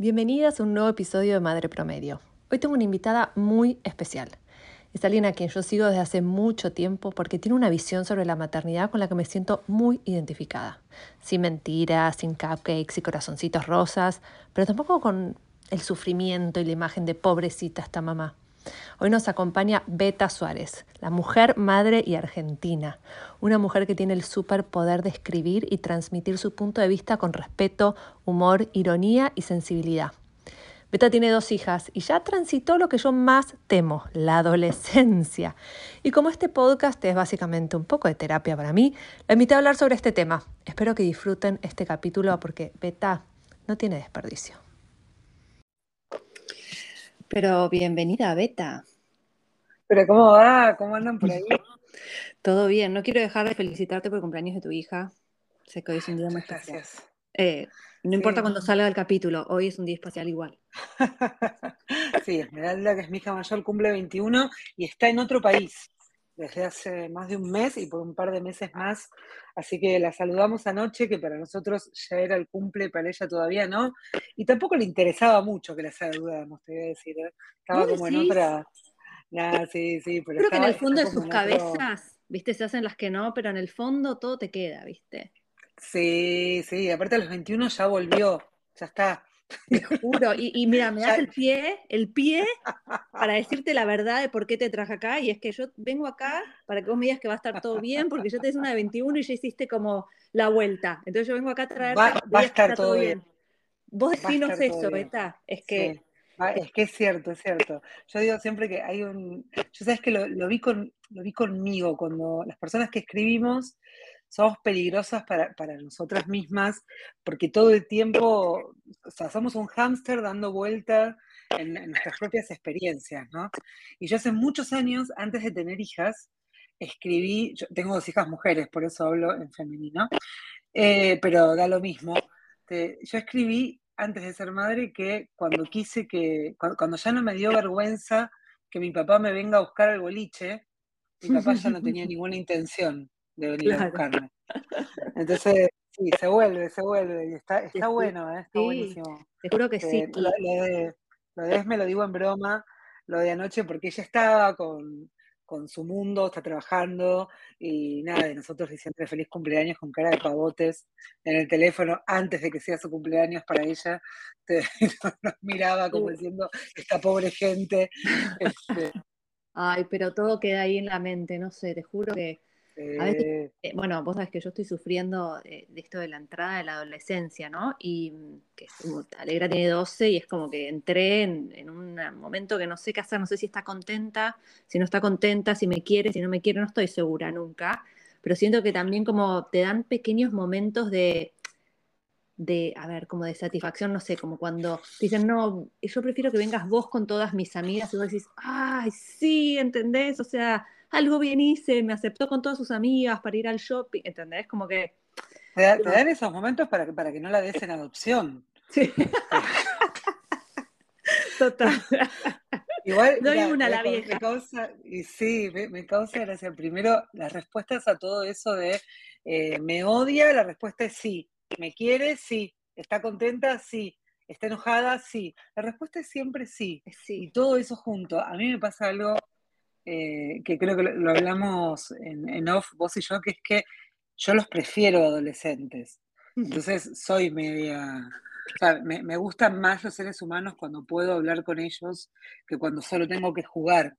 Bienvenidas a un nuevo episodio de Madre Promedio. Hoy tengo una invitada muy especial. Es alguien a quien yo sigo desde hace mucho tiempo porque tiene una visión sobre la maternidad con la que me siento muy identificada. Sin mentiras, sin cupcakes y corazoncitos rosas, pero tampoco con el sufrimiento y la imagen de pobrecita esta mamá. Hoy nos acompaña Beta Suárez, la mujer, madre y argentina, una mujer que tiene el superpoder de escribir y transmitir su punto de vista con respeto, humor, ironía y sensibilidad. Beta tiene dos hijas y ya transitó lo que yo más temo, la adolescencia. Y como este podcast es básicamente un poco de terapia para mí, la invité a hablar sobre este tema. Espero que disfruten este capítulo porque Beta no tiene desperdicio. Pero bienvenida, Beta. Pero ¿cómo va? ¿Cómo andan por ahí? Todo bien. No quiero dejar de felicitarte por el cumpleaños de tu hija. Sé que hoy es un día muy especial. Eh, no importa cuando salga el capítulo, hoy es un día especial igual. sí, Esmeralda, que es mi hija mayor, cumple 21 y está en otro país desde hace más de un mes y por un par de meses más. Así que la saludamos anoche, que para nosotros ya era el cumple, para ella todavía no. Y tampoco le interesaba mucho que la saludáramos, te voy a decir. ¿eh? Estaba como en otra. sí, sí, pero Creo que en el fondo de sus cabezas, viste, se hacen las que no, pero en el fondo todo te queda, viste. Sí, sí, aparte a los 21 ya volvió, ya está. Te juro. Y, mira, me das el pie, el pie para decirte la verdad de por qué te traje acá. Y es que yo vengo acá para que vos me digas que va a estar todo bien, porque yo te hice una de 21 y ya hiciste como la vuelta. Entonces yo vengo acá a traer. Va, a estar todo bien. Vos decinos eso, Beta. Es que. Es que es cierto, es cierto. Yo digo siempre que hay un. Yo sabes que lo, vi con, lo vi conmigo, cuando las personas que escribimos somos peligrosas para, nosotras mismas, porque todo el tiempo, o sea, somos un hámster dando vuelta en, nuestras propias experiencias, ¿no? Y yo hace muchos años, antes de tener hijas, escribí, yo tengo dos hijas mujeres, por eso hablo en femenino, eh, pero da lo mismo. yo escribí antes de ser madre que cuando quise que, cuando, ya no me dio vergüenza que mi papá me venga a buscar al boliche, mi papá ya no tenía ninguna intención de venir a buscarme. Entonces, sí, se vuelve, se vuelve, y está, está bueno, ¿eh? está buenísimo. Te juro que sí. Lo, de, lo de me lo digo en broma, lo de anoche, porque ella estaba con, con su mundo, está trabajando, y nada, y nosotros diciendo feliz cumpleaños con cara de pavotes en el teléfono antes de que sea su cumpleaños para ella, nos miraba como diciendo, esta pobre gente. Este. Ay, pero todo queda ahí en la mente, no sé, te juro que eh, eh, bueno, vos sabés que yo estoy sufriendo de, esto de la entrada de la adolescencia, ¿no? Y mm, que Alegra tiene 12 y es como que entré en, un momento que no sé qué hacer, no sé si está contenta, si no está contenta, si me quiere, si no me quiere, no estoy segura nunca. Pero siento que también como te dan pequeños momentos de, de, a ver, como de satisfacción, no sé, como cuando dicen, no, yo prefiero que vengas vos con todas mis amigas y vos decís, ay, sí, ¿entendés? O sea, algo bien hice, me aceptó con todas sus amigas para ir al shopping, ¿entendés? Como que... Te, dan esos momentos para que, para que no la des en adopción. Sí. Total. Igual, Doy una a la vieja. Me causa, y sí, me, causa gracia. Primero, las respuestas a todo eso de eh, me odia, la respuesta es sí. ¿Me quiere? Sí. ¿Está contenta? Sí. ¿Está enojada? Sí. La respuesta es siempre sí. sí. Y todo eso junto. A mí me pasa algo eh, que creo que lo, hablamos en, off, vos y yo, que es que yo los prefiero adolescentes. Entonces soy media... O sea, me, me, gustan más los seres humanos cuando puedo hablar con ellos que cuando solo tengo que jugar.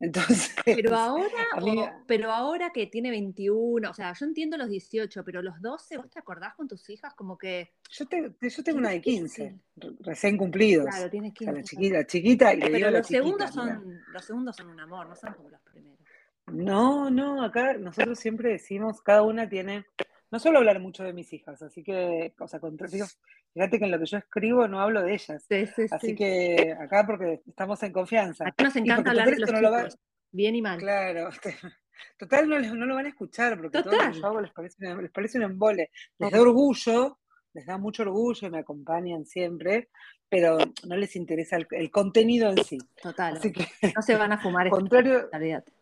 Entonces, pero ahora, pero ahora que tiene 21, o sea, yo entiendo los 18, pero los 12, ¿vos te acordás con tus hijas? Como que. Yo, yo tengo una de 15, recién cumplidos. Claro, tienes 15. la chiquita, chiquita y le Pero los, segundos son, los segundos son un amor, no son como los primeros. No, no, acá nosotros siempre decimos, cada una tiene. No suelo hablar mucho de mis hijas, así que, o sea, fíjate que en lo que yo escribo no hablo de ellas. Sí, sí, así que acá porque estamos en confianza. Acá nos encanta hablar de los chicos, bien y mal. Claro, total no, no lo van a escuchar porque todo lo que yo hago les parece, les parece un embole. Les da orgullo, les da mucho orgullo y me acompañan siempre, pero no les interesa el, contenido en sí. Total. Así que, no se van a fumar contrario,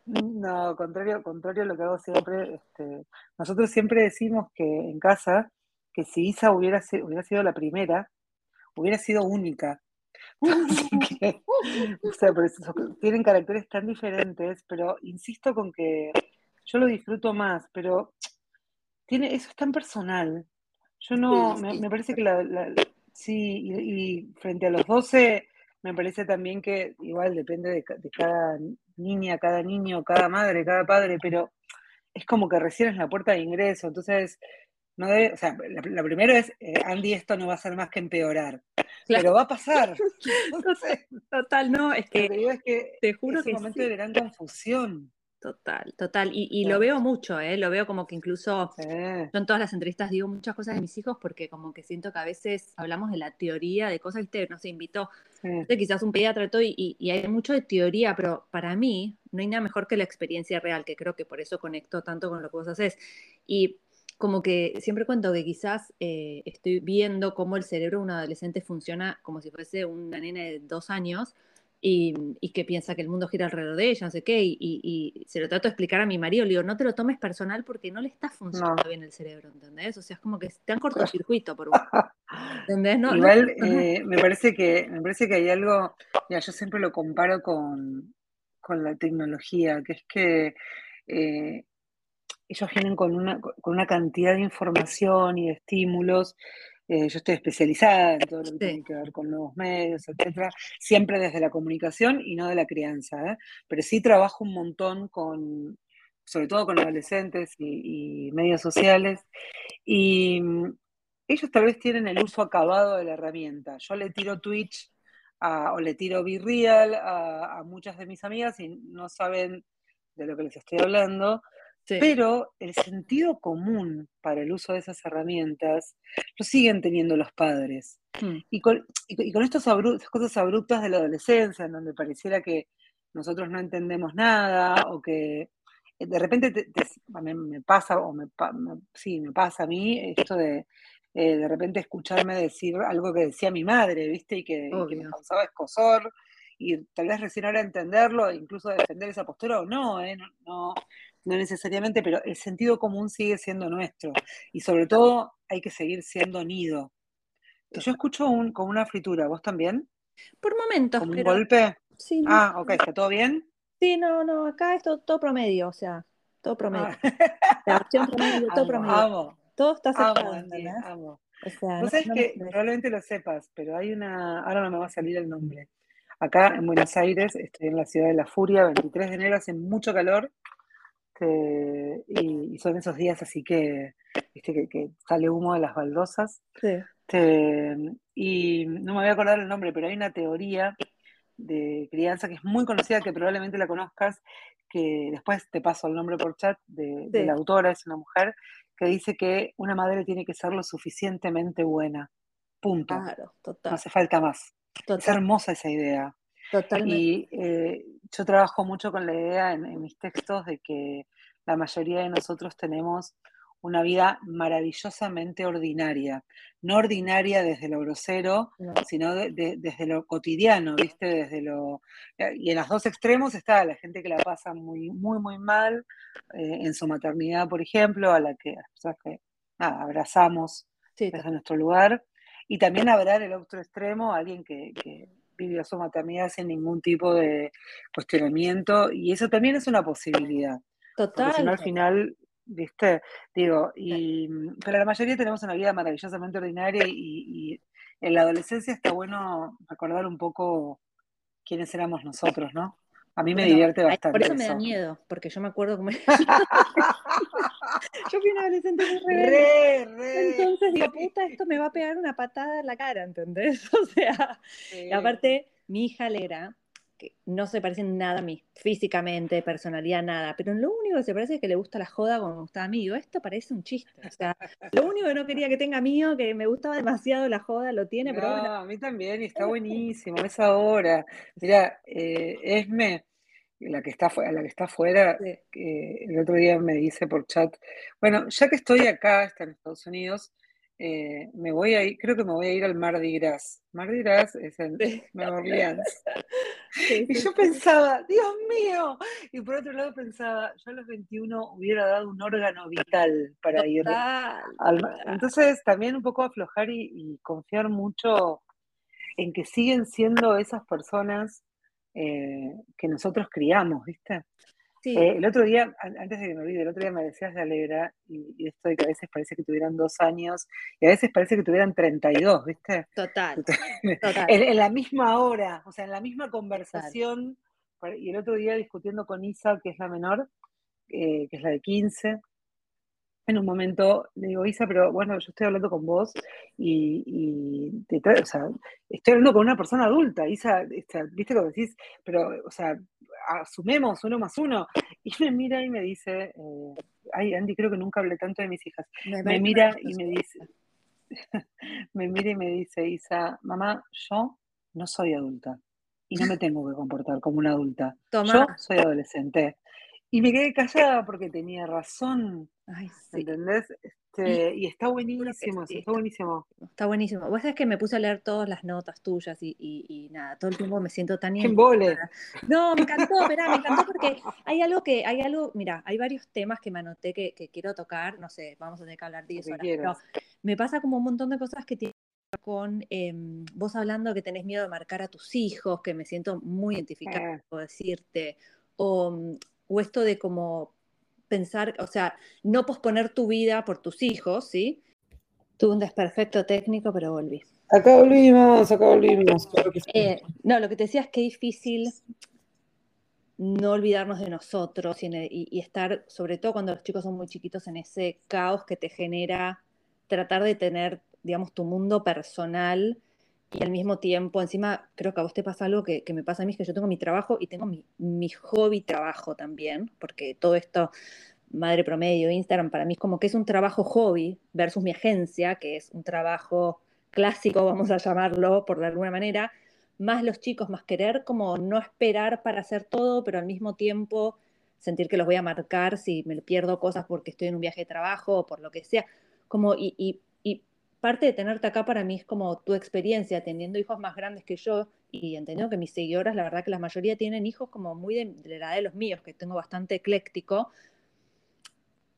No, contrario, contrario a lo que hago siempre, este, nosotros siempre decimos que en casa, que si Isa hubiera, hubiera sido la primera, hubiera sido única. o sea, por eso, tienen caracteres tan diferentes, pero insisto con que yo lo disfruto más, pero tiene, eso es tan personal. Yo no, me, parece que la, sí, y, frente a los 12, me parece también que igual depende de, cada niña, cada niño, cada madre, cada padre, pero es como que recién es la puerta de ingreso, entonces no debe, o sea, la, primera es, eh, Andy, esto no va a ser más que empeorar, pero va a pasar. Total, no, es que, es que te juro es un momento de gran confusión. Total, total. Y, lo veo mucho, ¿eh? Lo veo como que incluso yo en todas las entrevistas digo muchas cosas de mis hijos porque como que siento que a veces hablamos de la teoría de cosas, ¿viste? No se invitó quizás un pediatra todo y, y, hay mucho de teoría, pero para mí no hay nada mejor que la experiencia real, que creo que por eso conecto tanto con lo que vos haces. Y como que siempre cuento que quizás eh, estoy viendo cómo el cerebro de un adolescente funciona como si fuese una nena de dos años y, que piensa que el mundo gira alrededor de ella, no sé qué, y, se lo trato de explicar a mi marido, le digo, no te lo tomes personal porque no le está funcionando bien el cerebro, ¿entendés? O sea, es como que te han cortocircuito por un... ¿Entendés? No, Igual eh, me, parece que, me parece que hay algo, ya yo siempre lo comparo con, la tecnología, que es que eh, ellos vienen con una, con una cantidad de información y de estímulos eh, yo estoy especializada en todo lo que tiene que ver con nuevos medios, etcétera, siempre desde la comunicación y no de la crianza, ¿eh? pero sí trabajo un montón con, sobre todo con adolescentes y, medios sociales, y mm, ellos tal vez tienen el uso acabado de la herramienta. Yo le tiro Twitch o le tiro Be a, a muchas de mis amigas y no saben de lo que les estoy hablando, pero el sentido común para el uso de esas herramientas lo siguen teniendo los padres. Hmm. Y, con, estas cosas abruptas de la adolescencia, en donde pareciera que nosotros no entendemos nada o que eh, de repente me pasa, o me, sí, me pasa a mí esto de eh, de repente escucharme decir algo que decía mi madre, ¿viste? Y que, me causaba escosor y tal vez recién ahora entenderlo e incluso defender esa postura o no, ¿eh? no, no necesariamente, pero el sentido común sigue siendo nuestro y sobre todo hay que seguir siendo nido. Yo escucho un, como una fritura, ¿vos también? Por momentos. ¿Como un golpe? Sí. Ah, ok, ¿está todo bien? Sí, no, no, acá es todo, promedio, o sea, todo promedio. Ah. La opción promedio, todo promedio. Amo. Todo está aceptado, amo, O sea, no, sabes que probablemente lo sepas, pero hay una, ahora no me va a salir el nombre. Acá en Buenos Aires, estoy en la ciudad de La Furia, 23 de enero, hace mucho calor este, y, son esos días así que, ¿viste? que, sale humo de las baldosas. Este, y no me voy a acordar el nombre, pero hay una teoría de crianza que es muy conocida, que probablemente la conozcas, que después te paso el nombre por chat de, la autora, es una mujer, que dice que una madre tiene que ser lo suficientemente buena. Punto. No hace falta más. Es hermosa esa idea. Totalmente. Y eh, yo trabajo mucho con la idea en, mis textos de que la mayoría de nosotros tenemos una vida maravillosamente ordinaria. No ordinaria desde lo grosero, sino desde lo cotidiano, ¿viste? Desde lo, y en los dos extremos está la gente que la pasa muy, muy, muy mal eh, en su maternidad, por ejemplo, a la que, que abrazamos desde nuestro lugar. Y también habrá en el otro extremo alguien que vivió su maternidad sin ningún tipo de cuestionamiento y eso también es una posibilidad. Total. Si no, al final, viste, digo, y, pero la mayoría tenemos una vida maravillosamente ordinaria y, en la adolescencia está bueno recordar un poco quiénes éramos nosotros, ¿no? A mí me divierte bastante. Por eso, me da miedo, porque yo me acuerdo como. yo fui una adolescente muy re, Entonces digo, puta, esto me va a pegar una patada en la cara, ¿entendés? O sea, y aparte, mi hija Lera, que no se parece nada a mí, físicamente, personalidad, nada, pero lo único que se parece es que le gusta la joda como me gustaba a mí. Digo, esto parece un chiste. O sea, lo único que no quería que tenga mío, que me gustaba demasiado la joda, lo tiene, pero. A mí también, y está buenísimo, es ahora. Mira, eh, Esme la que está, la que está afuera, el otro día me dice por chat, bueno, ya que estoy acá, está en Estados Unidos, eh, me voy a ir, creo que me voy a ir al Mardi Gras. Mardi Gras es en Nueva Orleans. y yo pensaba, Dios mío, y por otro lado pensaba, yo a los 21 hubiera dado un órgano vital para ir. Al, entonces también un poco aflojar y, confiar mucho en que siguen siendo esas personas eh, que nosotros criamos, ¿viste? Eh, el otro día, antes de que me olvide, el otro día me decías de Alegra, y, esto de que a veces parece que tuvieran dos años, y a veces parece que tuvieran 32, ¿viste? Total. total. En, la misma hora, o sea, en la misma conversación, y el otro día discutiendo con Isa, que es la menor, eh, que es la de 15, en un momento le digo, Isa, pero bueno, yo estoy hablando con vos y, o sea, estoy hablando con una persona adulta. Isa, viste lo decís, pero, o sea, asumemos uno más uno. Y me mira y me dice, eh, ay, Andy, creo que nunca hablé tanto de mis hijas. Me, mira y me dice, me mira y me dice, Isa, mamá, yo no soy adulta y no me tengo que comportar como una adulta. Yo soy adolescente. Y me quedé callada porque tenía razón. Ay, ¿Entendés? Este, y está buenísimo, está buenísimo. Está buenísimo. Vos sabés que me puse a leer todas las notas tuyas y, nada, todo el tiempo me siento tan bien. No, me encantó, espera, me encantó porque hay algo que, hay algo, mira, hay varios temas que me anoté que, quiero tocar, no sé, vamos a tener que hablar de eso ahora, pero me pasa como un montón de cosas que tienen con em, vos hablando que tenés miedo de marcar a tus hijos, que me siento muy identificada, eh. puedo decirte, o o esto de como pensar, o sea, no posponer tu vida por tus hijos, ¿sí? Tuve un desperfecto técnico, pero volví. Acá volvimos, acá volvimos. Eh, no, lo que te decía es que es difícil no olvidarnos de nosotros y, estar, sobre todo cuando los chicos son muy chiquitos, en ese caos que te genera tratar de tener, digamos, tu mundo personal y al mismo tiempo, encima, creo que a vos te pasa algo que, me pasa a mí, es que yo tengo mi trabajo y tengo mi, hobby trabajo también, porque todo esto, Madre Promedio, Instagram, para mí es como que es un trabajo hobby versus mi agencia, que es un trabajo clásico, vamos a llamarlo por de alguna manera, más los chicos, más querer como no esperar para hacer todo, pero al mismo tiempo sentir que los voy a marcar si me pierdo cosas porque estoy en un viaje de trabajo o por lo que sea, como y parte de tenerte acá para mí es como tu experiencia, teniendo hijos más grandes que yo y entendiendo que mis seguidoras, la verdad que la mayoría tienen hijos como muy de, la edad de los míos, que tengo bastante ecléctico.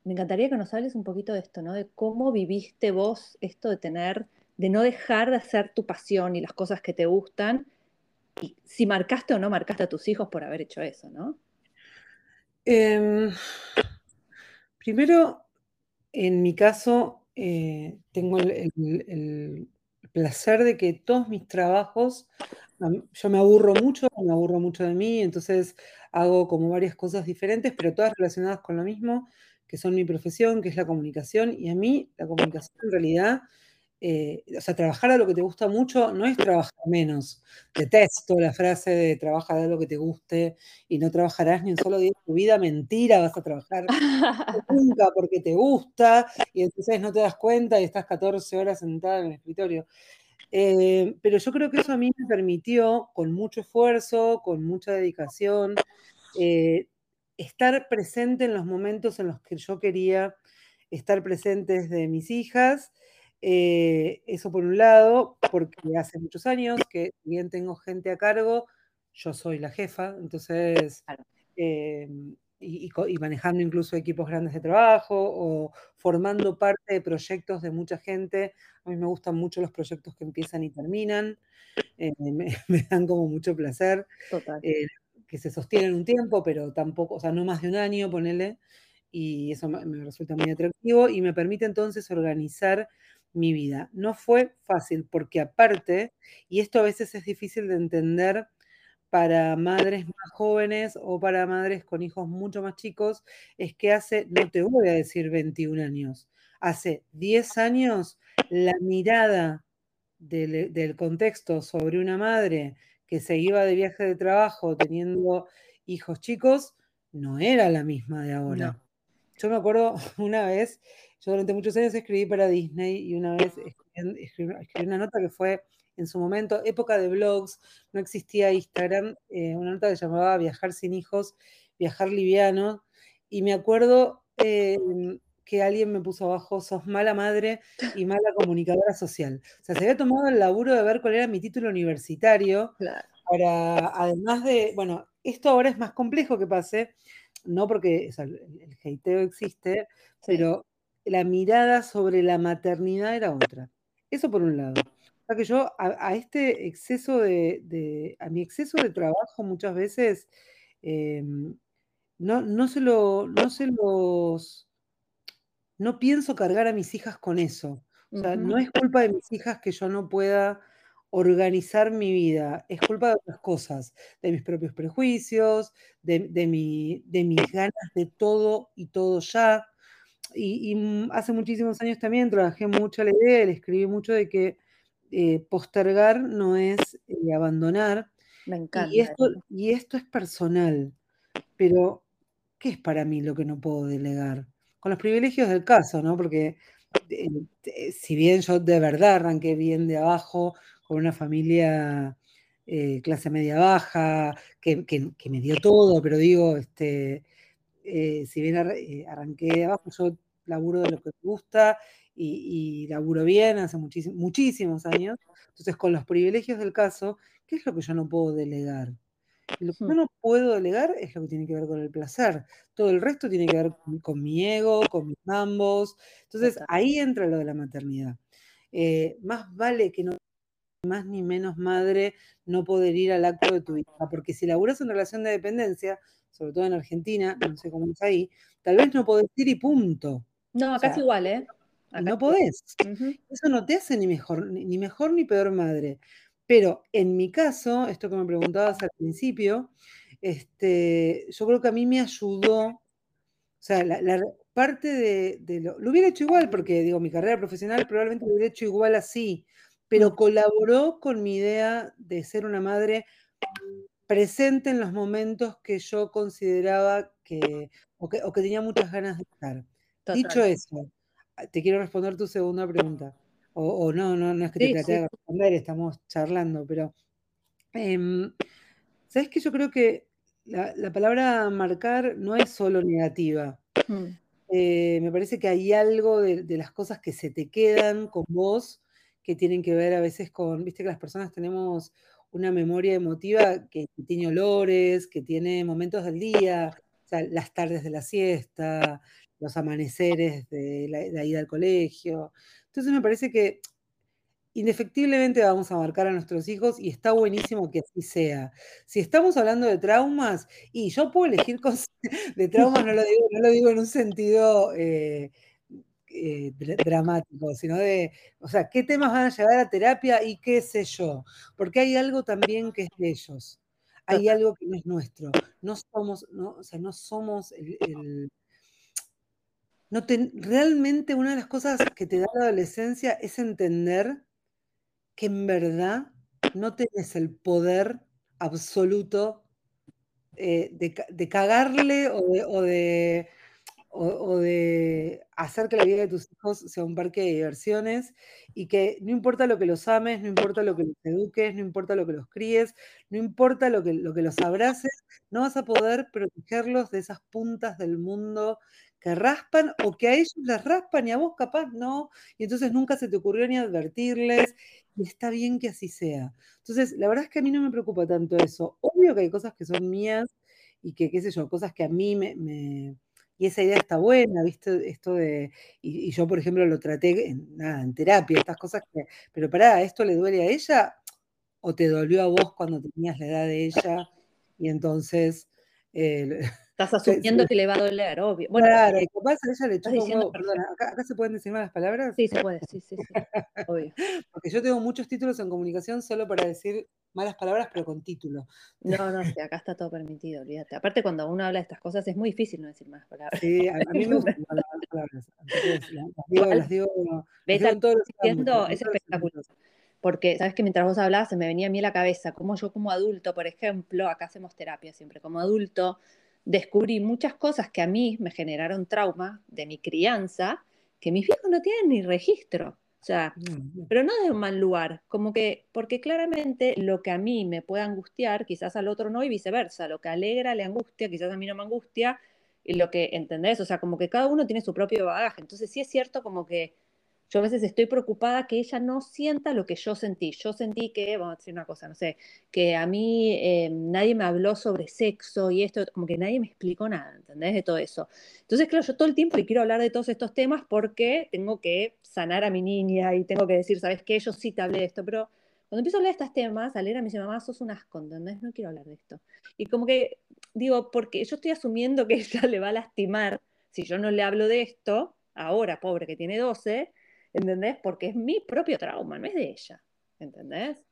Me encantaría que nos hables un poquito de esto, ¿no? De cómo viviste vos esto de tener, de no dejar de hacer tu pasión y las cosas que te gustan, y si marcaste o no marcaste a tus hijos por haber hecho eso, ¿no? Em, primero, en mi caso, eh, tengo el, placer de que todos mis trabajos, yo me aburro mucho, me aburro mucho de mí, entonces hago como varias cosas diferentes, pero todas relacionadas con lo mismo, que son mi profesión, que es la comunicación, y a mí la comunicación en realidad eh, o sea, trabajar a lo que te gusta mucho no es trabajar menos. Detesto la frase de trabajar a lo que te guste y no trabajarás ni un solo día de tu vida. Mentira, vas a trabajar nunca porque te gusta y entonces no te das cuenta y estás 14 horas sentada en el escritorio. Eh, pero yo creo que eso a mí me permitió, con mucho esfuerzo, con mucha dedicación, eh, estar presente en los momentos en los que yo quería estar presente desde mis hijas eh, eso por un lado, porque hace muchos años que bien tengo gente a cargo, yo soy la jefa, entonces, eh, y, manejando incluso equipos grandes de trabajo o formando parte de proyectos de mucha gente. A mí me gustan mucho los proyectos que empiezan y terminan, eh, me, dan como mucho placer, que se sostienen un tiempo, pero tampoco, o sea, no más de un año, ponele, y eso me resulta muy atractivo y me permite entonces organizar mi vida. No fue fácil porque aparte, y esto a veces es difícil de entender para madres más jóvenes o para madres con hijos mucho más chicos, es que hace, no te voy a decir 21 años, hace 10 años la mirada del, del contexto sobre una madre que se iba de viaje de trabajo teniendo hijos chicos no era la misma de ahora. Yo me acuerdo una vez, yo durante muchos años escribí para Disney y una vez escribí, una nota que fue en su momento época de blogs, no existía Instagram, eh, una nota que se llamaba Viajar sin hijos, viajar liviano, y me acuerdo em, que alguien me puso abajo, sos mala madre y mala comunicadora social. O sea, se había tomado el laburo de ver cuál era mi título universitario, para, además de, bueno, esto ahora es más complejo que pase, no porque el, el, hateo existe, pero la mirada sobre la maternidad era otra. Eso por un lado. O sea que yo a, este exceso de, a mi exceso de trabajo muchas veces em, no, no, se lo, no se los, no pienso cargar a mis hijas con eso. O sea, no es culpa de mis hijas que yo no pueda organizar mi vida, es culpa de otras cosas, de mis propios prejuicios, de, de, mi, de mis ganas de todo y todo ya. Y, mm, hace muchísimos años también trabajé mucho la idea, le escribí mucho de que eh, postergar no es eh, abandonar. Me encanta. Y esto, y esto es personal, pero ¿qué es para mí lo que no puedo delegar? Con los privilegios del caso, ¿no? Porque eh, si bien yo de verdad arranqué bien de abajo, con una familia clase media baja, que, me dio todo, pero digo, este, si bien arranqué de abajo, yo laburo de lo que me gusta y, laburo bien hace muchísimos, años. Entonces, con los privilegios del caso, ¿qué es lo que yo no puedo delegar? lo que yo no puedo delegar es lo que tiene que ver con el placer. Todo el resto tiene que ver con, mi ego, con mis ambos. Entonces, ahí entra lo de la maternidad. Eh, más vale que no más ni menos madre no poder ir al acto de tu hija, porque si laburas en relación de dependencia, sobre todo en Argentina, no sé cómo es ahí, tal vez no podés ir y punto. No, acá es igual, ¿eh? no podés. Eso no te hace ni mejor, ni mejor ni peor madre. Pero en mi caso, esto que me preguntabas al principio, este, yo creo que a mí me ayudó, o sea, la, parte de, lo, lo, hubiera hecho igual, porque digo, mi carrera profesional probablemente lo hubiera hecho igual así, pero colaboró con mi idea de ser una madre presente en los momentos que yo consideraba que, o que, tenía muchas ganas de estar. Dicho eso, te quiero responder tu segunda pregunta. O, no, no, no es que te trate de responder, estamos charlando, pero em, ¿sabes que Yo creo que la, palabra marcar no es solo negativa. Mm. Eh, me parece que hay algo de, de, las cosas que se te quedan con vos que tienen que ver a veces con, viste que las personas tenemos una memoria emotiva que, tiene olores, que tiene momentos del día, las tardes de la siesta, los amaneceres de la, ida al colegio. Entonces me parece que indefectiblemente vamos a marcar a nuestros hijos y está buenísimo que así sea. Si estamos hablando de traumas, y yo puedo elegir cosas de traumas, no lo digo, no lo digo en un sentido eh, eh, dramático, sino de, o sea, qué temas van a llevar a terapia y qué sé yo, porque hay algo también que es de ellos, hay algo que no es nuestro, no somos, no, o sea, no somos el, no realmente una de las cosas que te da la adolescencia es entender que en verdad no tienes el poder absoluto eh, de, cagarle o de o, de hacer que la vida de tus hijos sea un parque de diversiones y que no importa lo que los ames, no importa lo que los eduques, no importa lo que los críes, no importa lo que, lo que los abraces, no vas a poder protegerlos de esas puntas del mundo que raspan o que a ellos les raspan y a vos capaz no, y entonces nunca se te ocurrió ni advertirles, y está bien que así sea. Entonces, la verdad es que a mí no me preocupa tanto eso. Obvio que hay cosas que son mías y que, qué sé yo, cosas que a mí me y esa idea está buena, ¿viste? Esto de, y, yo, por ejemplo, lo traté en, terapia, estas cosas que, pero pará, ¿esto le duele a ella? ¿O te dolió a vos cuando tenías la edad de ella? Y entonces... Eh, Estás asumiendo que le va a doler, obvio. Bueno, claro, eh, capaz a ella le chupa perdona, acá, se pueden decir malas palabras. Sí, se puede, sí, sí, sí, obvio. Porque yo tengo muchos títulos en comunicación solo para decir malas palabras, pero con título. No, no, sí, acá está todo permitido, olvídate. Aparte, cuando uno habla de estas cosas es muy difícil no decir malas palabras. Sí, a, mí me gustan malas palabras. las digo, las digo, las digo diciendo, es espectacular. Porque, sabes que mientras vos hablabas, se me venía a mí a la cabeza, como yo como adulto, por ejemplo, acá hacemos terapia siempre, como adulto, descubrí muchas cosas que a mí me generaron trauma de mi crianza, que mis hijos no tienen ni registro. O sea, pero no de un mal lugar, como que, porque claramente lo que a mí me puede angustiar, quizás al otro no, y viceversa, lo que alegra le angustia, quizás a mí no me angustia, y lo que, ¿entendés? O sea, como que cada uno tiene su propio bagaje. Entonces sí es cierto como que yo a veces estoy preocupada que ella no sienta lo que yo sentí. Yo sentí que, vamos a decir una cosa, no sé, que a mí eh, nadie me habló sobre sexo y esto, como que nadie me explicó nada, ¿entendés? De todo eso. Entonces, claro, yo todo el tiempo le quiero hablar de todos estos temas porque tengo que sanar a mi niña y tengo que decir, ¿sabes qué? Yo sí te hablé de esto, pero cuando empiezo a hablar de estos temas, Alera me dice, mamá, sos un asco, ¿entendés? No quiero hablar de esto. Y como que, digo, porque yo estoy asumiendo que ella le va a lastimar si yo no le hablo de esto, ahora, pobre, que tiene 12, ¿entendés? Porque es mi propio trauma, no es de ella, ¿entendés?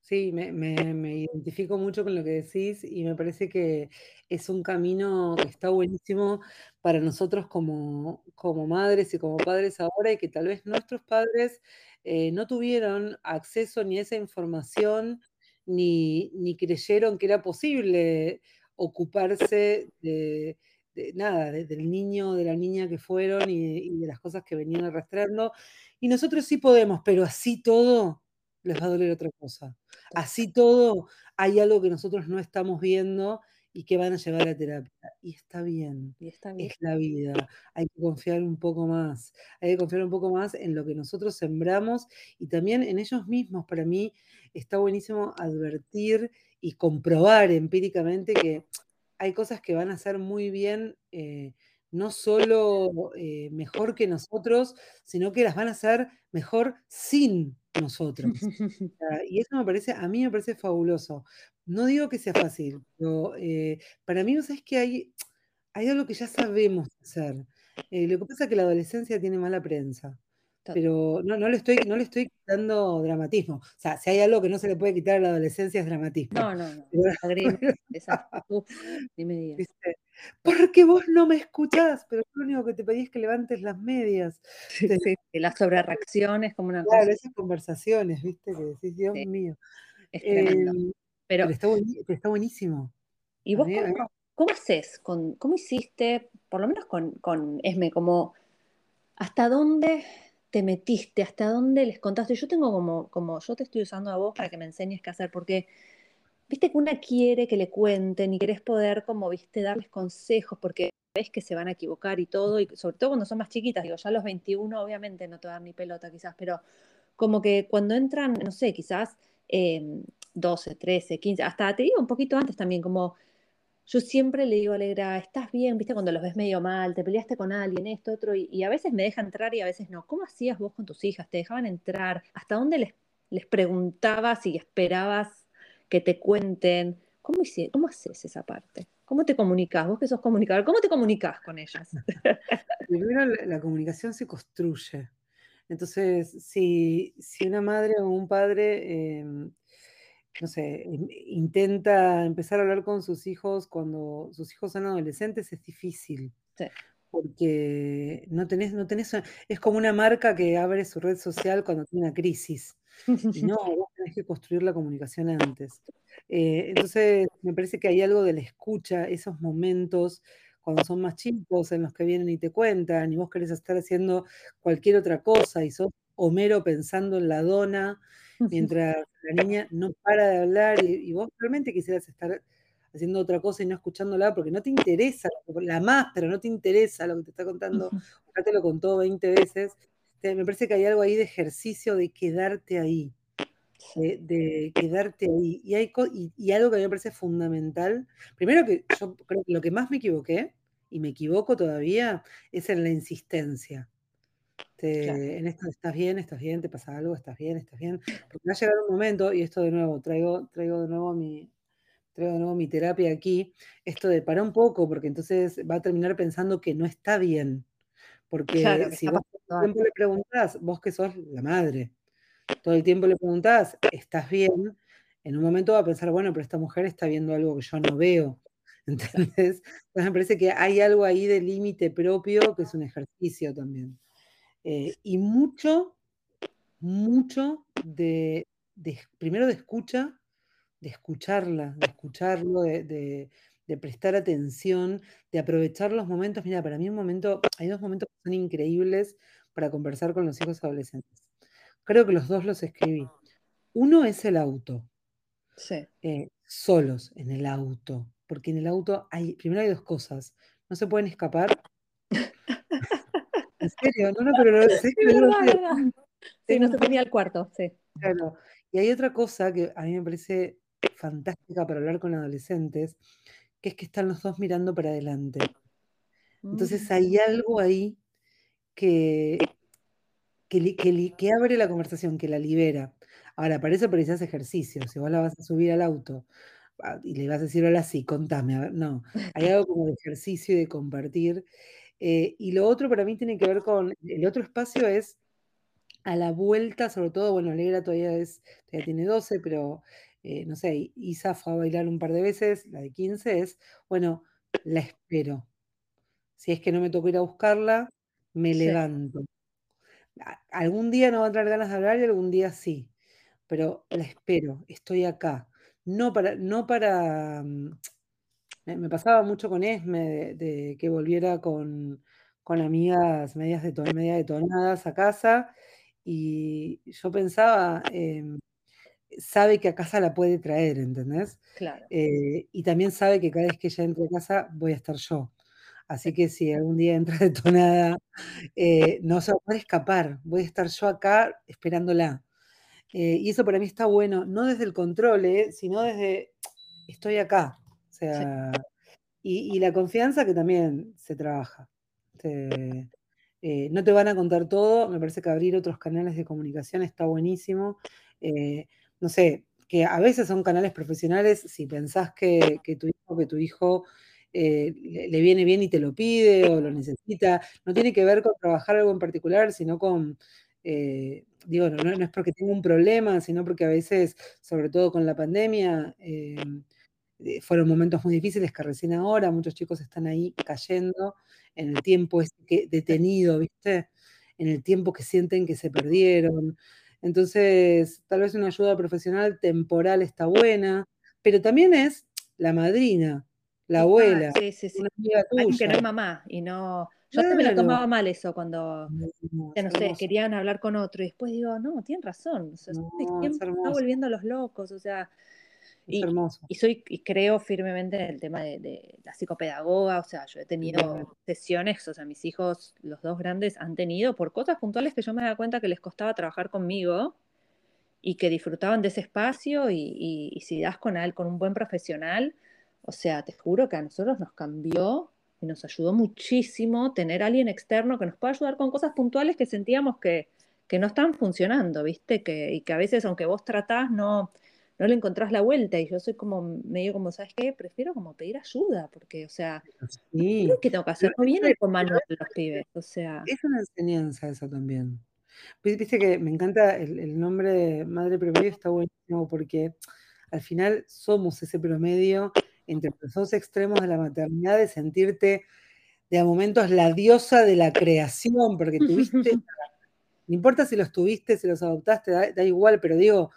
Sí, me, me, identifico mucho con lo que decís y me parece que es un camino que está buenísimo para nosotros como, como madres y como padres ahora y que tal vez nuestros padres eh, no tuvieron acceso ni a esa información ni, ni creyeron que era posible ocuparse de, nada, del niño, de la niña que fueron y, de las cosas que venían arrastrando. Y nosotros sí podemos, pero así todo les va a doler otra cosa. Así todo hay algo que nosotros no estamos viendo y que van a llevar a terapia. Y está bien, y está bien. es la vida. Hay que confiar un poco más. Hay que confiar un poco más en lo que nosotros sembramos y también en ellos mismos. Para mí está buenísimo advertir y comprobar empíricamente que hay cosas que van a ser muy bien, eh, no solo eh, mejor que nosotros, sino que las van a hacer mejor sin nosotros. y eso me parece, a mí me parece fabuloso. No digo que sea fácil, pero eh, para mí, ¿sabes que hay, hay algo que ya sabemos hacer? lo que pasa es que la adolescencia tiene mala prensa. Pero no, no, le estoy, no le estoy quitando dramatismo. O sea, si hay algo que no se le puede quitar a la adolescencia es dramatismo. No, no, no. dime Porque vos no me escuchás, pero lo único que te pedí es que levantes las medias. Sí, sí, las sobrereacciones como una claro, esas conversaciones, ¿viste? Que decís, Dios mío. Es tremendo. Em, pero, está, buenísimo. ¿Y vos cómo, haces? Con, ¿Cómo hiciste, por lo menos con, con Esme, como hasta dónde te metiste, hasta dónde les contaste. Yo tengo como, como, yo te estoy usando a vos para que me enseñes qué hacer, porque viste que una quiere que le cuenten y querés poder, como, viste, darles consejos, porque ves que se van a equivocar y todo, y sobre todo cuando son más chiquitas, digo, ya a los 21 obviamente no te dan ni pelota quizás, pero como que cuando entran, no sé, quizás 12, 13, 15, hasta te digo un poquito antes también, como yo siempre le digo a Alegra, ¿estás bien? ¿Viste cuando los ves medio mal? ¿Te peleaste con alguien? Esto, otro. Y, a veces me deja entrar y a veces no. ¿Cómo hacías vos con tus hijas? ¿Te dejaban entrar? ¿Hasta dónde les, les preguntabas y esperabas que te cuenten? ¿Cómo, ¿Cómo haces esa parte? ¿Cómo te comunicas? Vos que sos comunicador, ¿cómo te comunicas con ellas? Primero, la, comunicación se construye. Entonces, si, si, una madre o un padre em, no sé, intenta empezar a hablar con sus hijos cuando sus hijos son adolescentes, es difícil. Porque no tenés, no tenés, es como una marca que abre su red social cuando tiene una crisis. Y no, vos tenés que construir la comunicación antes. Eh, entonces, me parece que hay algo de la escucha, esos momentos cuando son más chicos en los que vienen y te cuentan, y vos querés estar haciendo cualquier otra cosa, y sos Homero pensando en la dona, mientras la niña no para de hablar y, vos realmente quisieras estar haciendo otra cosa y no escuchándola porque no te interesa, la más, pero no te interesa lo que te está contando, ya te lo contó 20 veces. me parece que hay algo ahí de ejercicio de quedarte ahí, de, quedarte ahí. Y, hay, y, algo que a mí me parece fundamental, primero que yo creo que lo que más me equivoqué, y me equivoco todavía, es en la insistencia. Este, en esto estás bien, estás bien, te pasa algo, estás bien, estás bien. Porque va a llegar un momento, y esto de nuevo, traigo, traigo de nuevo mi, traigo de nuevo mi terapia aquí, esto de parar un poco, porque entonces va a terminar pensando que no está bien. Porque si vos todo el tiempo le preguntás, vos que sos la madre, todo el tiempo le preguntás, ¿estás bien? En un momento va a pensar, bueno, pero esta mujer está viendo algo que yo no veo. ¿Entendés? Entonces me parece que hay algo ahí de límite propio que es un ejercicio también. Eh, y mucho, mucho de, primero de escucha, de escucharla, de escucharlo, de, prestar atención, de aprovechar los momentos. Mira, para mí un momento, hay dos momentos que son increíbles para conversar con los hijos adolescentes. Creo que los dos los escribí. Uno es el auto. Sí. Eh, solos en el auto. Porque en el auto hay, primero hay dos cosas. No se pueden escapar serio, no, no, pero sé. Sí, verdad, verdad. Sí, no se venía al cuarto, sí. Claro. Y hay otra cosa que a mí me parece fantástica para hablar con adolescentes, que es que están los dos mirando para adelante. Entonces Mm, hay algo ahí que, que abre la conversación, que la libera. Ahora, para eso precisas ejercicio. Si vos la vas a subir al auto ah, y le vas a decir hola, sí, contame. a ver, No, hay algo como de ejercicio y de compartir. Eh, y lo otro para mí tiene que ver con, el otro espacio es a la vuelta, sobre todo, bueno, Alegra todavía es, todavía tiene 12, pero eh, no sé, Isa fue a bailar un par de veces, la de 15 es, bueno, la espero. Si es que no me tocó ir a buscarla, me sí, levanto. Algún día no va a tener ganas de hablar y algún día sí, pero la espero, estoy acá. No para, no para, mm, me, me pasaba mucho con Esme, de, de que volviera con, con amigas medias de media detonadas a casa, y yo pensaba, em, sabe que a casa la puede traer, ¿entendés? claro. Eh, y también sabe que cada vez que ella entre a casa voy a estar yo. Así Sí, que si algún día entra detonada, eh, no se va a poder escapar, voy a estar yo acá esperándola. Eh, y eso para mí está bueno, no desde el control, eh, sino desde estoy acá. O sea, y, y la confianza que también se trabaja. Eh, no te van a contar todo, me parece que abrir otros canales de comunicación está buenísimo. Eh, no sé, que a veces son canales profesionales, si pensás que, que tu hijo, que tu hijo eh, le, viene bien y te lo pide o lo necesita, no tiene que ver con trabajar algo en particular, sino con, digo, no, no es porque tenga un problema, sino porque a veces, sobre todo con la pandemia, fueron momentos muy difíciles que recién ahora muchos chicos están ahí cayendo en el tiempo que, sí, detenido, ¿viste? En el tiempo que sienten que se perdieron. Entonces, tal vez una ayuda profesional temporal está buena, pero también es la madrina, la abuela, sí, sí, sí. una amiga Alguien que no es mamá y no... Yo antes me lo Claro, tomaba mal eso cuando, no, ya es no sé, hermoso, querían hablar con otro y después digo, no, tienen razón, o sea, no, tiempo está volviendo a los locos, o sea, y, hermoso. y soy, y creo firmemente en el tema de, de la psicopedagoga, o sea, yo he tenido sesiones, o sea, mis hijos, los dos grandes, han tenido por cosas puntuales que yo me daba cuenta que les costaba trabajar conmigo y que disfrutaban de ese espacio y, y, y si das con él, con un buen profesional, o sea, te juro que a nosotros nos cambió y nos ayudó muchísimo tener a alguien externo que nos pueda ayudar con cosas puntuales que sentíamos que, que no están funcionando, ¿viste? Que, y que a veces, aunque vos tratás, no, no le encontrás la vuelta. Y yo soy como medio como, ¿sabes qué? Prefiero como pedir ayuda, porque, o sea, Sí, qué tengo que hacer, no vienen con manual los pibes, o sea, es una enseñanza eso también. Vi- Viste que me encanta el, el nombre de Madre Promedio, está buenísimo porque al final somos ese promedio entre los dos extremos de la maternidad, de sentirte de a momentos la diosa de la creación, porque tuviste, no importa si los tuviste, si los adoptaste, da, da igual, pero digo,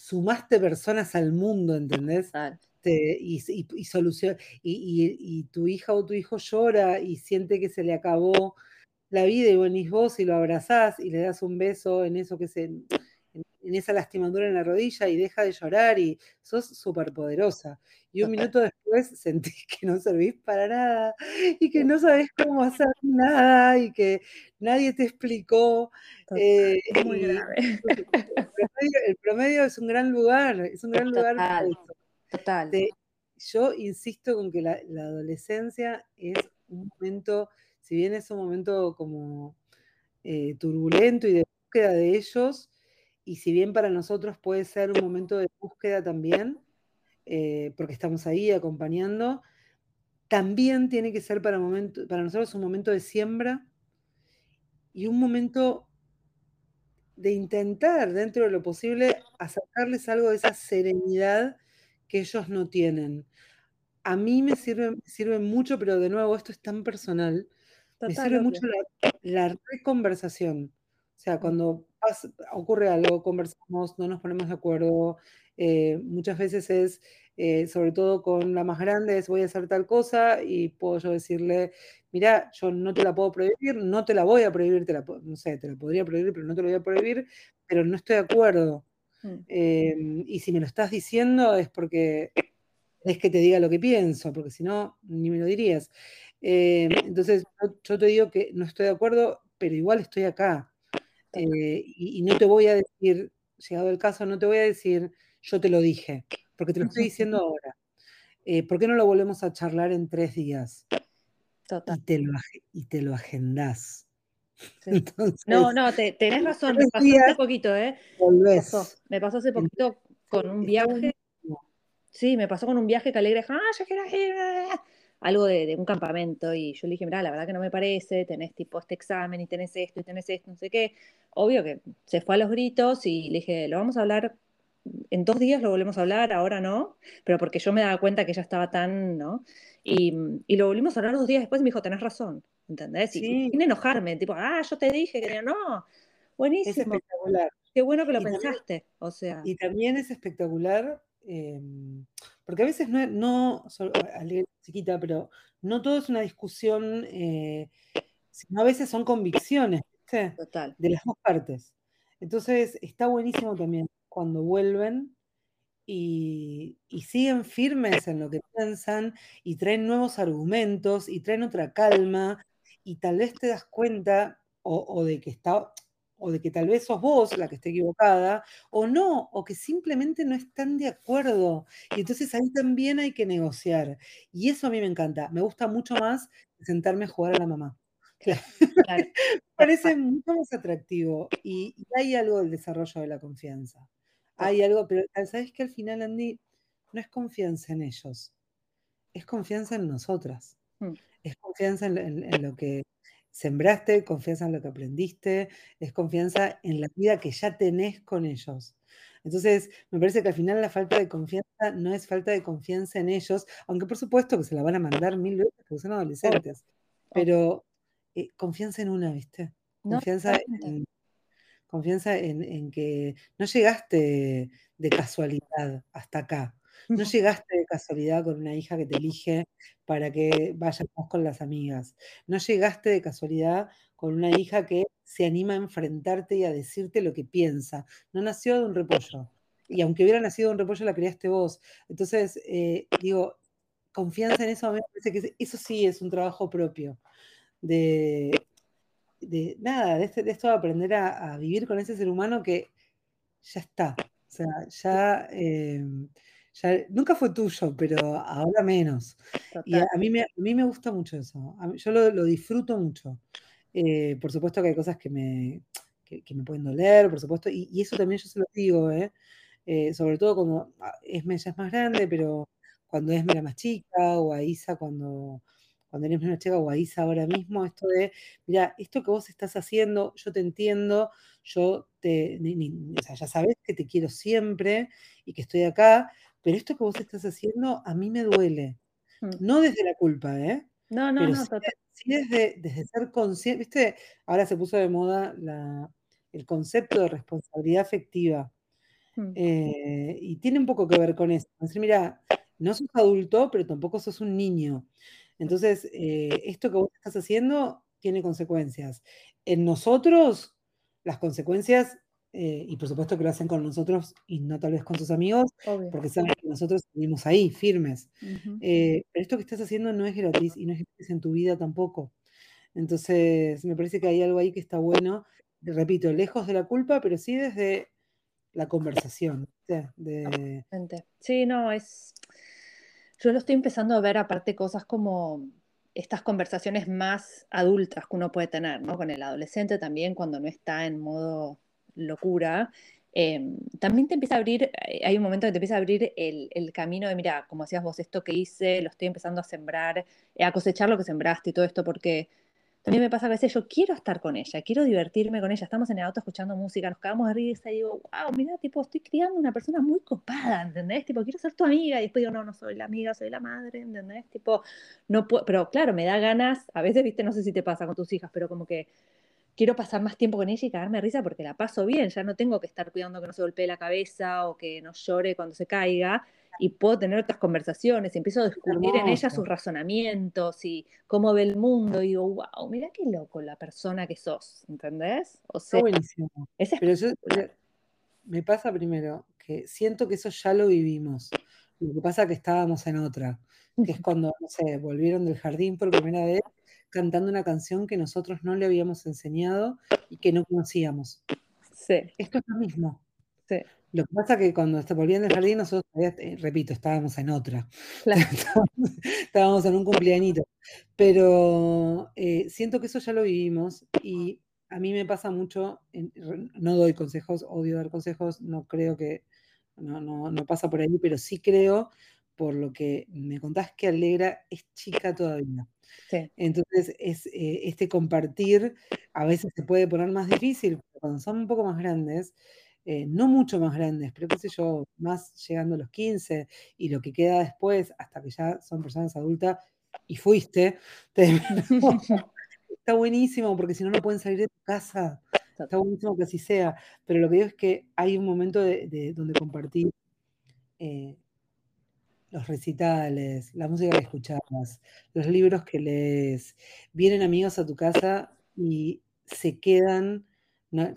sumaste personas al mundo, ¿entendés? Te- y, y, y solucion- y, y- y tu hija o tu hijo llora y siente que se le acabó la vida y venís vos y lo abrazás y le das un beso en eso que se, en, esa lastimadura en la rodilla y deja de llorar y sos súper poderosa. Y un minuto después sentís que no servís para nada y que no sabés cómo hacer nada y que nadie te explicó. eh, es muy grave. el promedio, el promedio es un gran lugar, es un gran lugar Total, Te- yo insisto con que la, la adolescencia es un momento, si bien es un momento como eh, turbulento y de búsqueda de ellos, y si bien para nosotros puede ser un momento de búsqueda también, eh, porque estamos ahí acompañando, también tiene que ser para, momento, para nosotros un momento de siembra y un momento de intentar, dentro de lo posible, acercarles algo de esa serenidad que ellos no tienen. A mí me sirve, sirve mucho, pero de nuevo, esto es tan personal, me sirve obvio. mucho la, la reconversación. O sea, cuando ocurre algo, conversamos, no nos ponemos de acuerdo, eh, muchas veces es, eh, sobre todo con la más grande, es voy a hacer tal cosa y puedo yo decirle, mira, yo no te la puedo prohibir, no te la voy a prohibir, te la, no sé, te la podría prohibir, pero no te lo voy a prohibir, pero no estoy de acuerdo. Mm, Eh, y si me lo estás diciendo es porque es que te diga lo que pienso, porque si no, ni me lo dirías. Eh, entonces, yo, te digo que no estoy de acuerdo, pero igual estoy acá. Eh, y, no te voy a decir, llegado el caso, no te voy a decir, yo te lo dije, porque te lo estoy diciendo ahora. Eh, ¿Por qué no lo volvemos a charlar en tres días? Total. Y te lo, y te lo agendás. no, no, tenés razón, me pasó hace poquito, ¿eh? Me pasó, me pasó hace poquito con un viaje. Sí, me pasó con un viaje que Alegre ah, yo quiero ir, algo de, un campamento, y yo le dije, mira, la verdad que no me parece, tenés tipo este examen y tenés esto y tenés esto, no sé qué. Obvio que se fue a los gritos y le dije, lo vamos a hablar, en dos días lo volvemos a hablar, ahora no, pero porque yo me daba cuenta que ella estaba tan, ¿no? Y, lo volvimos a hablar dos días después y me dijo, tenés razón, ¿entendés? Y sin enojarme, tipo, ah, yo te dije que no, buenísimo. Es espectacular. Qué bueno que lo pensaste, o sea. Y también es espectacular Em, porque a veces no, no chiquita, pero no todo es una discusión, eh, sino a veces son convicciones de las dos partes. Entonces está buenísimo también cuando vuelven y, y, siguen firmes en lo que piensan y traen nuevos argumentos y traen otra calma y tal vez te das cuenta o, o de que está, o de que tal vez sos vos la que esté equivocada, o no, o que simplemente no están de acuerdo. Y entonces ahí también hay que negociar. Y eso a mí me encanta. Me gusta mucho más sentarme a jugar a la mamá. Parece mucho más atractivo. Y, hay algo del desarrollo de la confianza. Hay algo, pero sabes que al final, Andy, no es confianza en ellos, es confianza en nosotras. Mm. Es confianza en lo que sembraste, confianza en lo que aprendiste, es confianza en la vida que ya tenés con ellos. Entonces, me parece que al final la falta de confianza no es falta de confianza en ellos, aunque por supuesto que se la van a mandar mil veces porque son adolescentes, pero eh, confianza en una, ¿viste? Confianza, en, confianza en, que no llegaste de casualidad hasta acá. No llegaste de casualidad con una hija que te elige para que vayas con las amigas. No llegaste de casualidad con una hija que se anima a enfrentarte y a decirte lo que piensa. No nació de un repollo. Y aunque hubiera nacido de un repollo, la criaste vos. Entonces, eh, digo, confianza en eso, me parece que eso sí es un trabajo propio. De, nada, de, este, esto de aprender a, vivir con ese ser humano que ya está. O sea, ya eh, nunca fue tuyo, pero ahora menos. Y a, mí me, a mí me gusta mucho eso. yo lo, disfruto mucho. Eh, por supuesto que hay cosas que me, que, me pueden doler, por supuesto, y, eso también yo se lo digo, ¿eh? ¿eh? sobre todo cuando ah, Esme ya es más grande, pero cuando Esme era más chica, o a Isa cuando, cuando eres más chica, o a Isa ahora mismo, esto de, mira, esto que vos estás haciendo, yo te entiendo, yo te, o sea, ya sabes que te quiero siempre y que estoy acá, pero esto que vos estás haciendo a mí me duele. Mm. No desde la culpa, ¿eh? No, no, no, sí, sí desde, desde, ser consciente, viste, ahora se puso de moda el concepto de responsabilidad afectiva. Mm. Eh, y tiene un poco que ver con eso. Decir, mira, no sos adulto, pero tampoco sos un niño. Entonces, eh, esto que vos estás haciendo tiene consecuencias. En nosotros, las consecuencias eh, y por supuesto que lo hacen con nosotros y no tal vez con tus amigos, porque saben que nosotros vivimos ahí, firmes. Eh, pero esto que estás haciendo no es gratis y no es gratis en tu vida tampoco. Entonces, me parece que hay algo ahí que está bueno, repito, lejos de la culpa, pero sí desde la conversación. De... Sí, no, es... Yo lo estoy empezando a ver aparte cosas como estas conversaciones más adultas que uno puede tener, ¿no? Con el adolescente también cuando no está en modo locura, em, también te empieza a abrir, eh, hay un momento que te empieza a abrir el, camino de, mira, como decías vos, esto que hice, lo estoy empezando a sembrar, eh, a cosechar lo que sembraste y todo esto, porque también me pasa a veces, yo quiero estar con ella, quiero divertirme con ella, estamos en el auto escuchando música, nos cagamos de risa y digo, wow, mira, tipo, estoy criando una persona muy copada, ¿entendés? Tipo, quiero ser tu amiga y después digo, no, no soy la amiga, soy la madre, ¿entendés? Tipo, no puedo, pero claro, me da ganas, a veces, viste, no sé si te pasa con tus hijas, pero como que quiero pasar más tiempo con ella y cagarme de risa porque la paso bien, ya no tengo que estar cuidando que no se golpee la cabeza o que no llore cuando se caiga y puedo tener otras conversaciones y empiezo a descubrir en ella sus razonamientos y cómo ve el mundo y digo, wow, mira qué loco la persona que sos, ¿entendés? O sea, buenísimo. Pero yo, me pasa primero que siento que eso ya lo vivimos. Lo que pasa es que estábamos en otra, que es cuando, no sé, volvieron del jardín por primera vez cantando una canción que nosotros no le habíamos enseñado y que no conocíamos. Sí. Esto es lo mismo. Sí. Lo que pasa es que cuando volvían del jardín, nosotros, eh, repito, estábamos en otra. Claro. estábamos en un cumpleañito. Pero eh, siento que eso ya lo vivimos y a mí me pasa mucho, no doy consejos, odio dar consejos, no creo que, no, no, no pasa por ahí, pero sí creo, por lo que me contás que Alegra es chica todavía. Sí. Entonces, es, eh, este compartir a veces se puede poner más difícil, pero cuando son un poco más grandes, eh, no mucho más grandes, pero qué sé yo, más llegando a los 15 y lo que queda después, hasta que ya son personas adultas y fuiste, está buenísimo porque si no, no pueden salir de tu casa. Está buenísimo que así sea. Pero lo que digo es que hay un momento de, donde compartir eh, los recitales, la música que escuchabas, los libros que lees. Vienen amigos a tu casa y se quedan,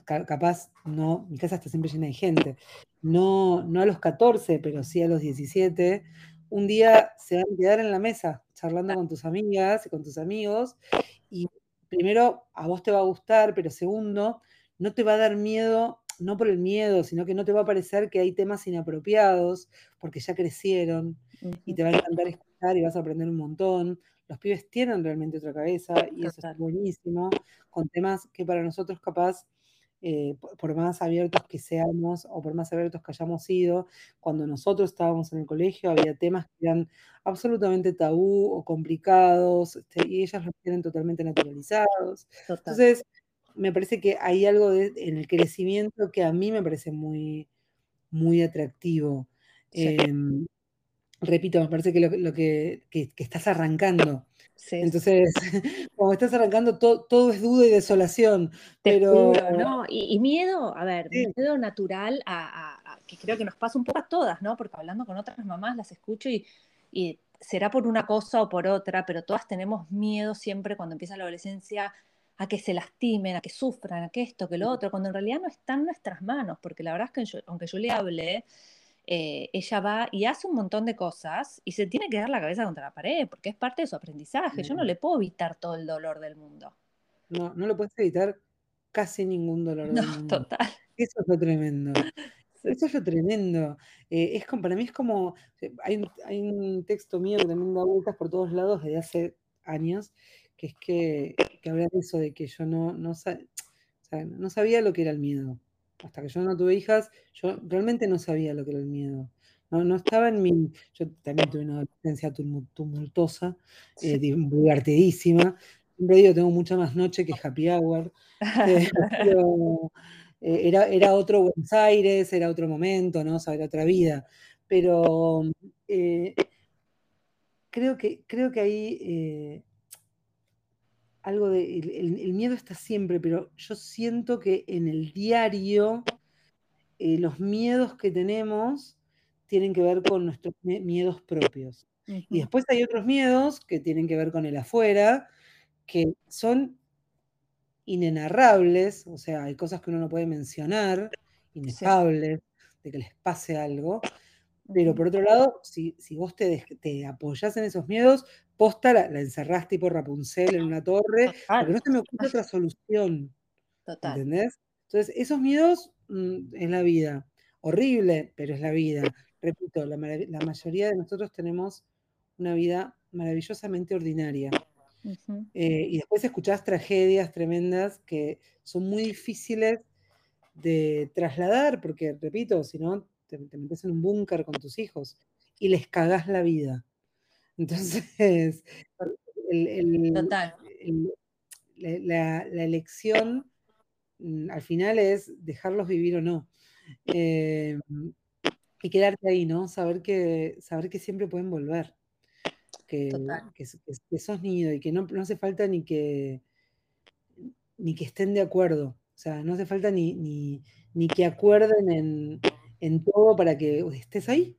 capaz, no, mi casa está siempre llena de gente, no, no a los 14, pero sí a los 17. Un día se van a quedar en la mesa charlando con tus amigas y con tus amigos y primero a vos te va a gustar, pero segundo, no te va a dar miedo, no por el miedo, sino que no te va a parecer que hay temas inapropiados, porque ya crecieron y te va a encantar escuchar y vas a aprender un montón. Los pibes tienen realmente otra cabeza y eso es buenísimo, con temas que para nosotros capaz eh, por más abiertos que seamos o por más abiertos que hayamos sido, cuando nosotros estábamos en el colegio había temas que eran absolutamente tabú o complicados este, y ellas los tienen totalmente naturalizados. Entonces, me parece que hay algo en el crecimiento que a mí me parece muy, muy atractivo. Em, repito, me parece que lo, que, estás arrancando. Entonces, cuando estás arrancando, todo, es duda y desolación. pero... ¿no? Y, miedo, a ver, miedo natural a, que creo que nos pasa un poco a todas, ¿no? Porque hablando con otras mamás las escucho y, y será por una cosa o por otra, pero todas tenemos miedo siempre cuando empieza la adolescencia a que se lastimen, a que sufran, a que esto, que lo otro, cuando en realidad no está en nuestras manos, porque la verdad es que aunque yo le hable, eh, ella va y hace un montón de cosas y se tiene que dar la cabeza contra la pared, porque es parte de su aprendizaje. Yo no le puedo evitar todo el dolor del mundo. No, no lo puedes evitar casi ningún dolor del mundo. Total. Eso es lo tremendo. Eso es lo tremendo. Eh, es como, para mí es como, eh, hay, un texto mío que también da vueltas por todos lados desde hace años, que es que, que habla de eso, de que yo no, no, no sabía lo que era el miedo hasta que yo no tuve hijas, yo realmente no sabía lo que era el miedo. No, no estaba en mi. Yo también tuve una adolescencia tumultuosa, eh, divertidísima. Siempre digo, tengo mucha más noche que happy hour. Eh, eh, era, era otro Buenos Aires, era otro momento, ¿no? O sea, era otra vida. Pero eh, creo, que, creo que ahí algo de, el, miedo está siempre, pero yo siento que en el diario eh, los miedos que tenemos tienen que ver con nuestros miedos propios. Y después hay otros miedos que tienen que ver con el afuera, que son inenarrables, o sea, hay cosas que uno no puede mencionar, inefables, de que les pase algo. Pero por otro lado, si, vos te, te apoyás en esos miedos, posta la, encerrás tipo Rapunzel en una torre, porque no se me ocurre otra solución. Total. ¿Entendés? Entonces, esos miedos mm, es la vida. Horrible, pero es la vida. Repito, la, mayoría de nosotros tenemos una vida maravillosamente ordinaria. Eh, y después escuchás tragedias tremendas que son muy difíciles de trasladar, porque, repito, si no, te, te metes en un búnker con tus hijos y les cagás la vida. Entonces, la, elección mm, al final es dejarlos vivir o no. Eh, y quedarte ahí, ¿no? Saber que, saber que siempre pueden volver. Que, que, sos nido y que no, no, hace falta ni que ni que estén de acuerdo. O sea, no hace falta ni, ni, que acuerden en, en todo para que estés ahí.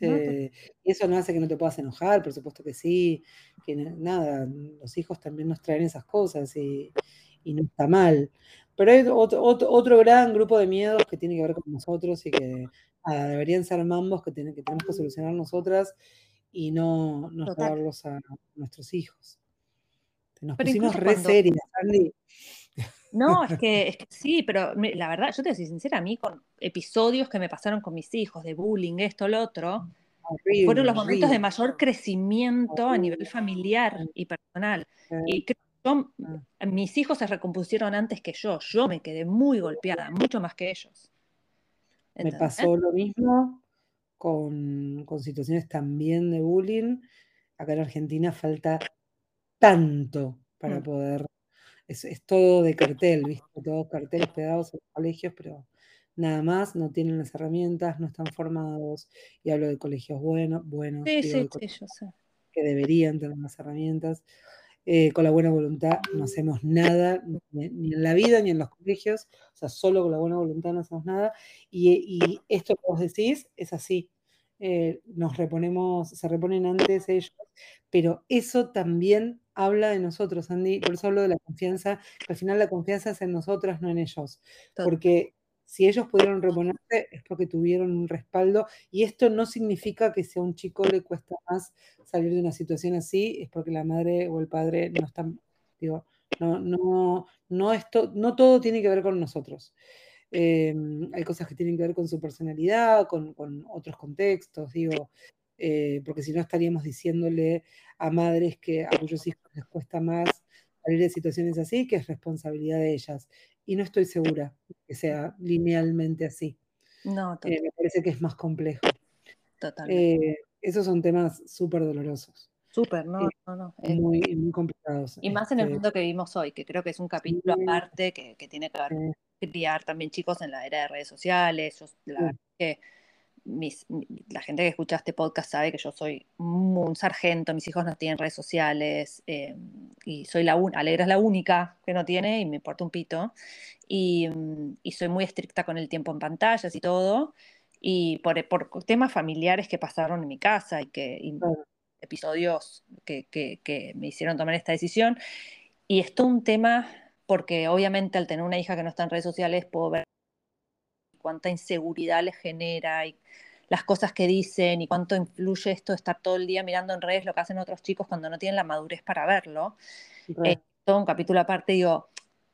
Este, eso no hace que no te puedas enojar, por supuesto que sí, que nada, los hijos también nos traen esas cosas y, no está mal. Pero hay otro, otro, otro, gran grupo de miedos que tiene que ver con nosotros y que deberían ser mambos que, que tenemos que solucionar nosotras y no, no llevarlos a nuestros hijos. Nos pusimos re serias, Andy. No, es que, es que, sí, pero la verdad, yo te decir sincera, a mí con episodios que me pasaron con mis hijos de bullying, esto, lo otro, fueron los momentos de mayor crecimiento a nivel familiar y personal. Y creo que ah. mis hijos se recompusieron antes que yo. Yo me quedé muy golpeada, mucho más que ellos. Me pasó lo mismo con, con situaciones también de bullying. Acá en Argentina falta tanto para mm. poder es, todo de cartel, ¿viste? Todos carteles pegados en los colegios, pero nada más, no tienen las herramientas, no están formados. Y hablo de colegios buenos, buenos que deberían tener las herramientas. Eh, con la buena voluntad no hacemos nada, ni, en la vida ni en los colegios, o sea, solo con la buena voluntad no hacemos nada. Y, esto que vos decís es así. Eh, nos reponemos, se reponen antes ellos, pero eso también habla de nosotros, Andy, por eso hablo de la confianza, que al final la confianza es en nosotras, no en ellos. Porque si ellos pudieron reponerse es porque tuvieron un respaldo y esto no significa que si a un chico le cuesta más salir de una situación así, es porque la madre o el padre no están, digo, no, no, no, esto, no todo tiene que ver con nosotros. Em, hay cosas que tienen que ver con su personalidad, con, con otros contextos, digo, eh, porque si no estaríamos diciéndole a madres que a cuyos hijos les cuesta más salir de situaciones así, que es responsabilidad de ellas. Y no estoy segura que sea linealmente así. No, eh, me parece que es más complejo. Totalmente. Eh, esos son temas súper dolorosos. Súper, no, no, no. Muy, muy complicados. Y más en el este mundo que vivimos hoy, que creo que es un capítulo aparte que, que, tiene que ver con criar también chicos en la era de redes sociales. Yo, la que la gente que escucha este podcast sabe que yo soy un sargento, mis hijos no tienen redes sociales eh, y soy la Alegra es la única que no tiene y me importa un pito. Y, mm, soy muy estricta con el tiempo en pantallas y todo. Y por, temas familiares que pasaron en mi casa y que episodios que, que me hicieron tomar esta decisión. Y esto un tema porque obviamente al tener una hija que no está en redes sociales puedo ver cuánta inseguridad les genera y las cosas que dicen y cuánto influye esto de estar todo el día mirando en redes lo que hacen otros chicos cuando no tienen la madurez para verlo. Eh, todo un capítulo aparte, digo,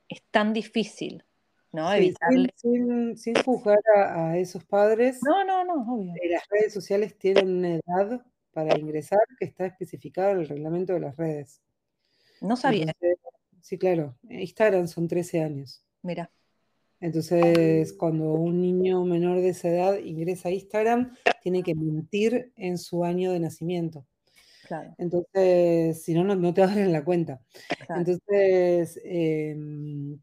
es tan difícil, ¿no? sin, juzgar a, esos padres. No, no, no, obvio. Eh, las redes sociales tienen una edad para ingresar que está especificada en el reglamento de las redes. No sabía. sí, claro. Instagram son 13 años. Mira. Entonces, cuando un niño menor de esa edad ingresa a Instagram, tiene que mentir en su año de nacimiento. Claro. Entonces, si no, no te abren la cuenta. Entonces, em,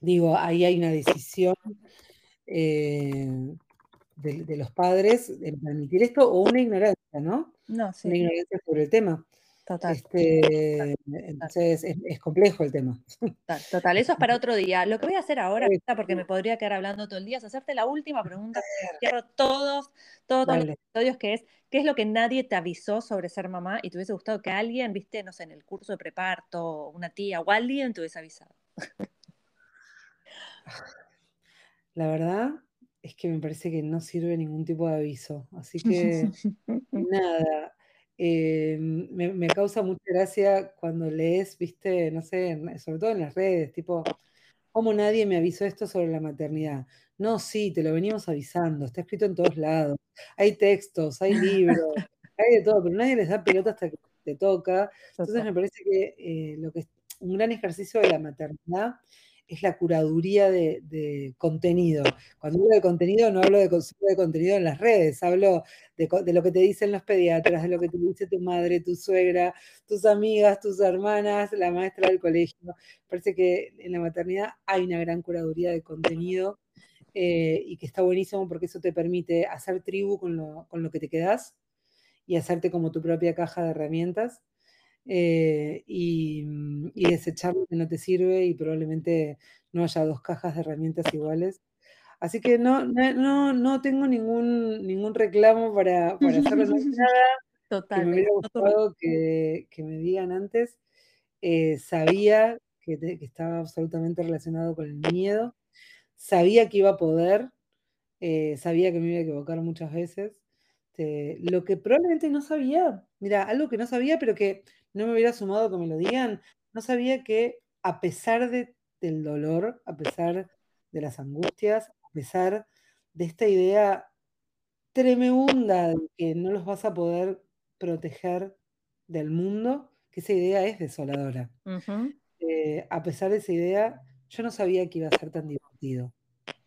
digo, ahí hay una decisión eh, de, los padres de permitir esto o una ignorancia, ¿no? No, sí. Una ignorancia sobre el tema. Total. Este, entonces es, complejo el tema. Total, eso es para otro día. Lo que voy a hacer ahora, porque me podría quedar hablando todo el día, es hacerte la última pregunta. Cierro todos, todos, los episodios, que es, ¿qué es lo que nadie te avisó sobre ser mamá y te hubiese gustado que alguien, viste, no sé, en el curso de preparto, una tía o alguien te hubiese avisado? La verdad es que me parece que no sirve ningún tipo de aviso. Así que nada, eh, me, causa mucha gracia cuando lees, viste, no sé, sobre todo en las redes, tipo, ¿cómo nadie me avisó esto sobre la maternidad? No, sí, te lo venimos avisando, está escrito en todos lados, hay textos, hay libros, hay de todo, pero nadie les da pelota hasta que te toca. Entonces me parece que eh, lo que es un gran ejercicio de la maternidad es la curaduría de, contenido. Cuando hablo de contenido no hablo de consumo de contenido en las redes, hablo de, lo que te dicen los pediatras, de lo que te dice tu madre, tu suegra, tus amigas, tus hermanas, la maestra del colegio. Parece que en la maternidad hay una gran curaduría de contenido eh, y que está buenísimo porque eso te permite hacer tribu lo, con lo que te quedas y hacerte como tu propia caja de herramientas eh, mm, y, desechar lo que no te sirve y probablemente no haya dos cajas de herramientas iguales. Así que no, no, no tengo ningún, ningún reclamo para, para hacerlo nada. Total. Que me hubiera gustado que, que me digan antes. Eh, sabía que, estaba absolutamente relacionado con el miedo. Sabía que iba a poder, eh, sabía que me iba a equivocar muchas veces. Este, lo que probablemente no sabía, mira, algo que no sabía, pero que no me hubiera sumado que me lo digan, no sabía que a pesar de, del dolor, a pesar de las angustias, a pesar de esta idea tremenda de que no los vas a poder proteger del mundo, que esa idea es desoladora. Eh, a pesar de esa idea, yo no sabía que iba a ser tan divertido.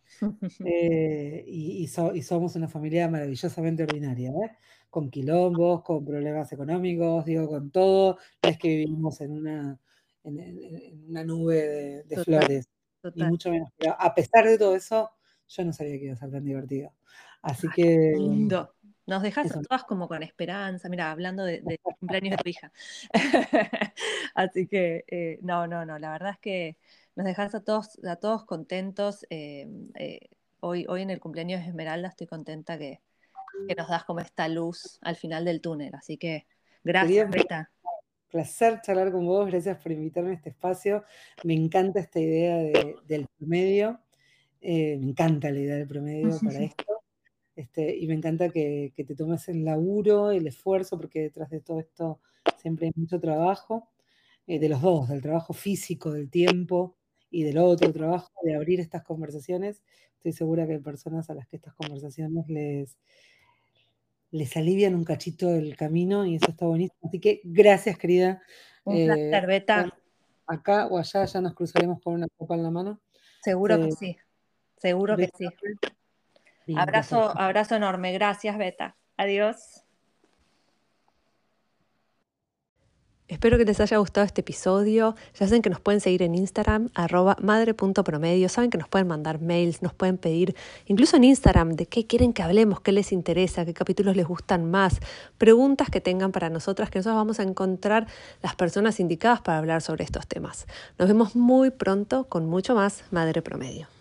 Eh, y, somos una familia maravillosamente ordinaria, ¿eh? Con quilombos, con problemas económicos, digo, con todo. Es que vivimos en una, en, una nube de, flores, y mucho menos. Pero a pesar de todo eso, yo no sabía que iba a ser tan divertido. Así que. Lindo. Nos dejas a todas como con esperanza, mira, hablando de, cumpleaños de tu hija. Así que, eh, no, no, no, la verdad es que nos dejas a todos, a todos contentos. Eh, eh, hoy, hoy en el cumpleaños de Esmeralda estoy contenta que, nos das como esta luz al final del túnel. Así que gracias, Rita. Placer charlar con vos, gracias por invitarme a este espacio. Me encanta esta idea del promedio. me encanta la idea del promedio para esto. Este, y me encanta que, te tomes el laburo, el esfuerzo, porque detrás de todo esto siempre hay mucho trabajo, eh, de los dos, del trabajo físico, del tiempo y del otro trabajo, de abrir estas conversaciones. Estoy segura que hay personas a las que estas conversaciones les, les alivian un cachito el camino y eso está buenísimo. Así que gracias, querida. Un placer, eh, Beta. Acá o allá ya nos cruzaremos con una copa en la mano. Seguro que sí, seguro que sí abrazo, abrazo enorme. Gracias, Beta. Adiós. Espero que les haya gustado este episodio. Ya saben que nos pueden seguir en Instagram, arroba madre.promedio. Saben que nos pueden mandar mails, nos pueden pedir, incluso en Instagram, de qué quieren que hablemos, qué les interesa, qué capítulos les gustan más, preguntas que tengan para nosotras, que nosotros vamos a encontrar las personas indicadas para hablar sobre estos temas. Nos vemos muy pronto con mucho más Madre Promedio.